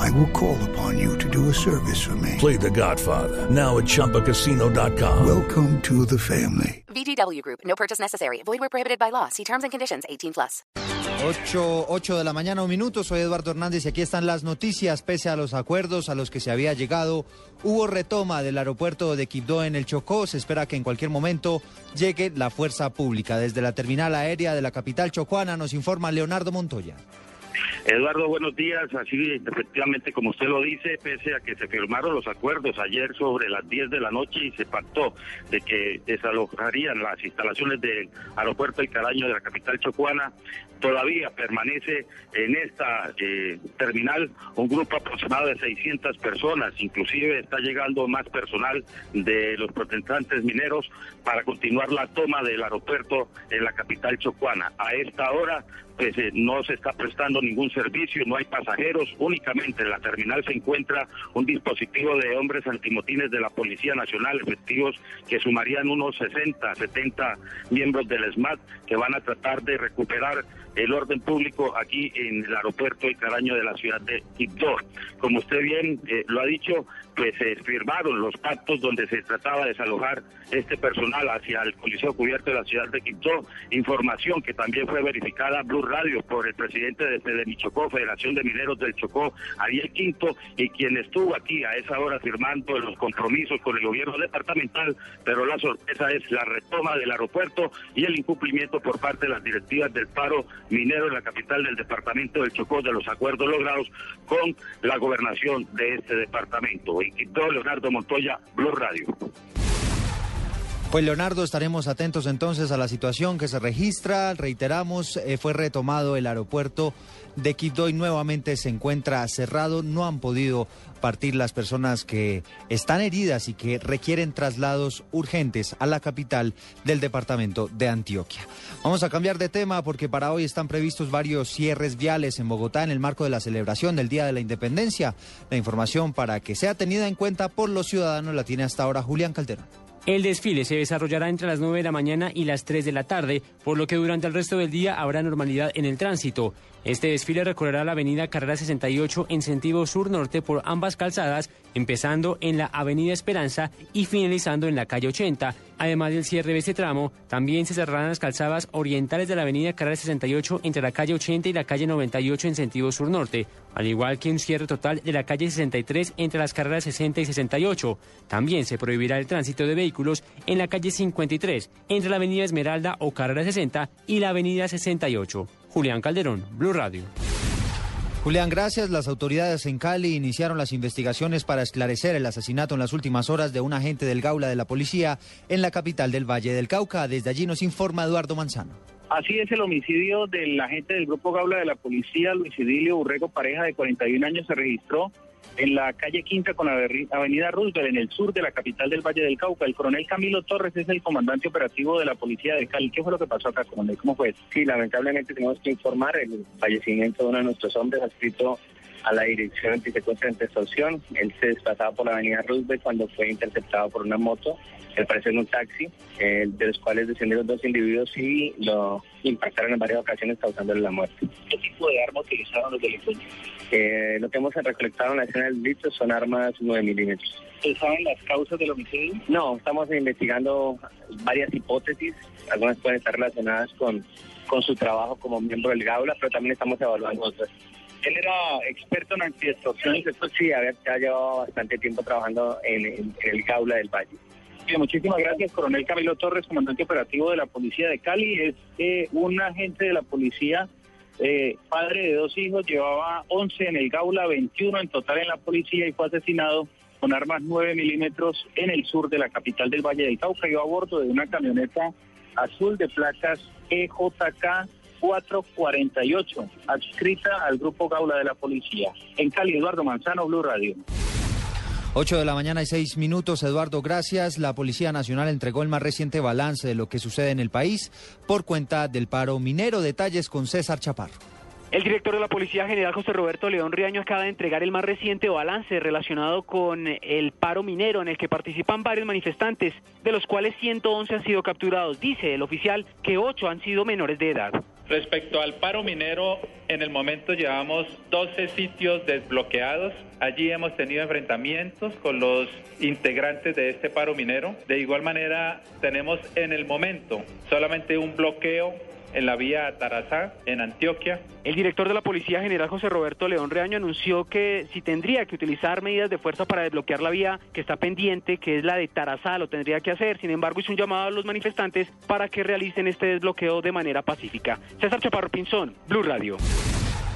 I will call upon you to do a service for me. Play The Godfather now at ChumbaCasino.com. Welcome to the family. VGW Group. No purchase necessary. Void where prohibited by law. See terms and conditions. 18 plus. 8, 8 de la mañana, un minuto. Soy Eduardo Hernández y aquí están las noticias. Pese a los acuerdos a los que se había llegado, hubo retoma del aeropuerto de Quibdó en el Chocó. Se espera que en cualquier momento llegue la fuerza pública. Desde la terminal aérea de la capital chocuana nos informa Leonardo Montoya. Eduardo, buenos días. Así, efectivamente, como usted lo dice, pese a que se firmaron los acuerdos ayer sobre las 10 de la noche y se pactó de que desalojarían las instalaciones del aeropuerto El Caraño de la capital chocuana, todavía permanece en esta eh, terminal un grupo aproximado de 600 personas. Inclusive está llegando más personal de los protestantes mineros para continuar la toma del aeropuerto en la capital chocuana. A esta hora eh, no se está prestando ningún servicio, no hay pasajeros, únicamente en la terminal se encuentra un dispositivo de hombres antimotines de la Policía Nacional, efectivos que sumarían unos 60, 70 miembros del SMAT que van a tratar de recuperar el orden público aquí en el aeropuerto y Caraño de la ciudad de Quibdó. Como usted bien eh, lo ha dicho, pues se firmaron los pactos donde se trataba de desalojar este personal hacia el Coliseo Cubierto de la ciudad de Quibdó, información que también fue verificada Blue Radio por el presidente de Federichocó, Federación de Mineros del Chocó, Ariel Quinto, y quien estuvo aquí a esa hora firmando los compromisos con el gobierno departamental, pero la sorpresa es la retoma del aeropuerto y el incumplimiento por parte de las directivas del paro minero en la capital del departamento del Chocó de los acuerdos logrados con la gobernación de este departamento. Y Quito, Leonardo Montoya, Blue Radio. Pues Leonardo, estaremos atentos entonces a la situación que se registra. Reiteramos, eh, fue retomado el aeropuerto de Quibdó y nuevamente se encuentra cerrado. No han podido partir las personas que están heridas y que requieren traslados urgentes a la capital del departamento de Antioquia. Vamos a cambiar de tema porque para hoy están previstos varios cierres viales en Bogotá en el marco de la celebración del Día de la Independencia. La información para que sea tenida en cuenta por los ciudadanos la tiene hasta ahora Julián Calderón. El desfile se desarrollará entre las 9 de la mañana y las 3 de la tarde, por lo que durante el resto del día habrá normalidad en el tránsito. Este desfile recorrerá la avenida Carrera 68 en sentido sur-norte por ambas calzadas, empezando en la avenida Esperanza y finalizando en la calle 80. Además del cierre de este tramo, también se cerrarán las calzadas orientales de la avenida Carrera 68 entre la calle 80 y la calle 98 en sentido sur-norte, al igual que un cierre total de la calle 63 entre las carreras 60 y 68. También se prohibirá el tránsito de vehículos en la calle 53 entre la avenida Esmeralda o Carrera 60 y la avenida 68. Julián Calderón, Blue Radio. Julián, gracias. Las autoridades en Cali iniciaron las investigaciones para esclarecer el asesinato en las últimas horas de un agente del Gaula de la policía en la capital del Valle del Cauca. Desde allí nos informa Eduardo Manzano. Así es, el homicidio del agente del Grupo Gaula de la policía, Luis Idilio Urrego Pareja, de 41 años, se registró en la calle Quinta con la avenida Roosevelt, en el sur de la capital del Valle del Cauca. El coronel Camilo Torres es el comandante operativo de la policía de Cali. ¿Qué fue lo que pasó acá, coronel? ¿Cómo fue? Sí, lamentablemente tenemos que informar el fallecimiento de uno de nuestros hombres adscrito a la Dirección Antisecuencia de Extorsión. Él se desplazaba por la avenida Roosevelt cuando fue interceptado por una moto, al parecer un taxi, eh, de los cuales descendieron dos individuos y lo impactaron en varias ocasiones causándole la muerte. ¿Qué tipo de arma utilizaron los delincuentes? Eh, lo que hemos recolectado en la escena del delito son armas 9 milímetros. saben las causas del homicidio? No, estamos investigando varias hipótesis. Algunas pueden estar relacionadas con, con su trabajo como miembro del Gaula, pero también estamos evaluando otras. Él era experto en antiextorsiones. Sí, había, ya llevado bastante tiempo trabajando en, en el Gaula del Valle. Bien, muchísimas gracias, coronel Camilo Torres, comandante operativo de la policía de Cali. Es eh, un agente de la policía, eh, padre de dos hijos, llevaba 11 en el Gaula, 21 en total en la policía y fue asesinado con armas 9 milímetros en el sur de la capital del Valle del Cauca. Iba a bordo de una camioneta azul de placas EJK 448, adscrita al grupo Gaula de la policía. En Cali, Eduardo Manzano, Blue Radio. 8 de la mañana y 6 minutos, Eduardo, gracias. La Policía Nacional entregó el más reciente balance de lo que sucede en el país por cuenta del paro minero. Detalles con César Chaparro. El director de la Policía General José Roberto León Riaño acaba de entregar el más reciente balance relacionado con el paro minero en el que participan varios manifestantes, de los cuales 111 han sido capturados. Dice el oficial que 8 han sido menores de edad. Respecto al paro minero, en el momento llevamos 12 sitios desbloqueados. Allí hemos tenido enfrentamientos con los integrantes de este paro minero. De igual manera, tenemos en el momento solamente un bloqueo en la vía Tarazá, en Antioquia. El director de la Policía General José Roberto León Reaño anunció que si tendría que utilizar medidas de fuerza para desbloquear la vía que está pendiente, que es la de Tarazá, lo tendría que hacer. Sin embargo, hizo un llamado a los manifestantes para que realicen este desbloqueo de manera pacífica. César Chaparro Pinzón, Blue Radio.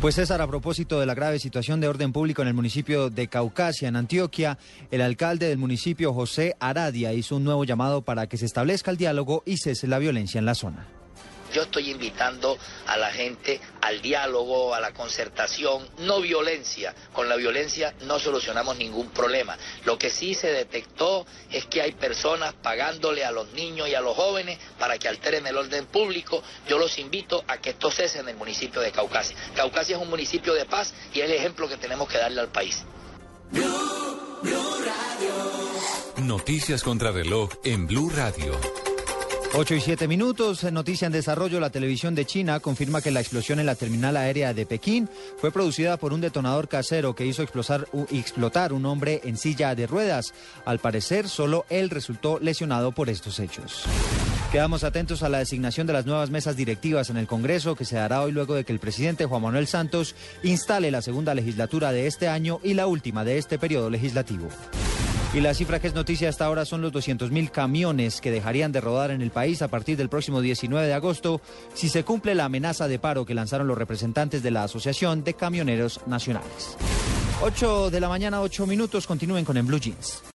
Pues César, a propósito de la grave situación de orden público en el municipio de Caucasia, en Antioquia, el alcalde del municipio, José Aradia, hizo un nuevo llamado para que se establezca el diálogo y cese la violencia en la zona. Yo estoy invitando a la gente al diálogo, a la concertación, no violencia. Con la violencia no solucionamos ningún problema. Lo que sí se detectó es que hay personas pagándole a los niños y a los jóvenes para que alteren el orden público. Yo los invito a que esto cese en el municipio de Caucasia. Caucasia es un municipio de paz y es el ejemplo que tenemos que darle al país. Noticias contra reloj en Blue Radio. 8 y 7 minutos, noticia en desarrollo, la televisión de China confirma que la explosión en la terminal aérea de Pekín fue producida por un detonador casero que hizo explotar, un hombre en silla de ruedas. Al parecer, solo él resultó lesionado por estos hechos. Quedamos atentos a la designación de las nuevas mesas directivas en el Congreso que se dará hoy luego de que el presidente Juan Manuel Santos instale la segunda legislatura de este año y la última de este periodo legislativo. Y la cifra que es noticia hasta ahora son los 200.000 camiones que dejarían de rodar en el país a partir del próximo 19 de agosto si se cumple la amenaza de paro que lanzaron los representantes de la Asociación de Camioneros Nacionales. 8 de la mañana, 8 minutos, continúen con En Blue Jeans.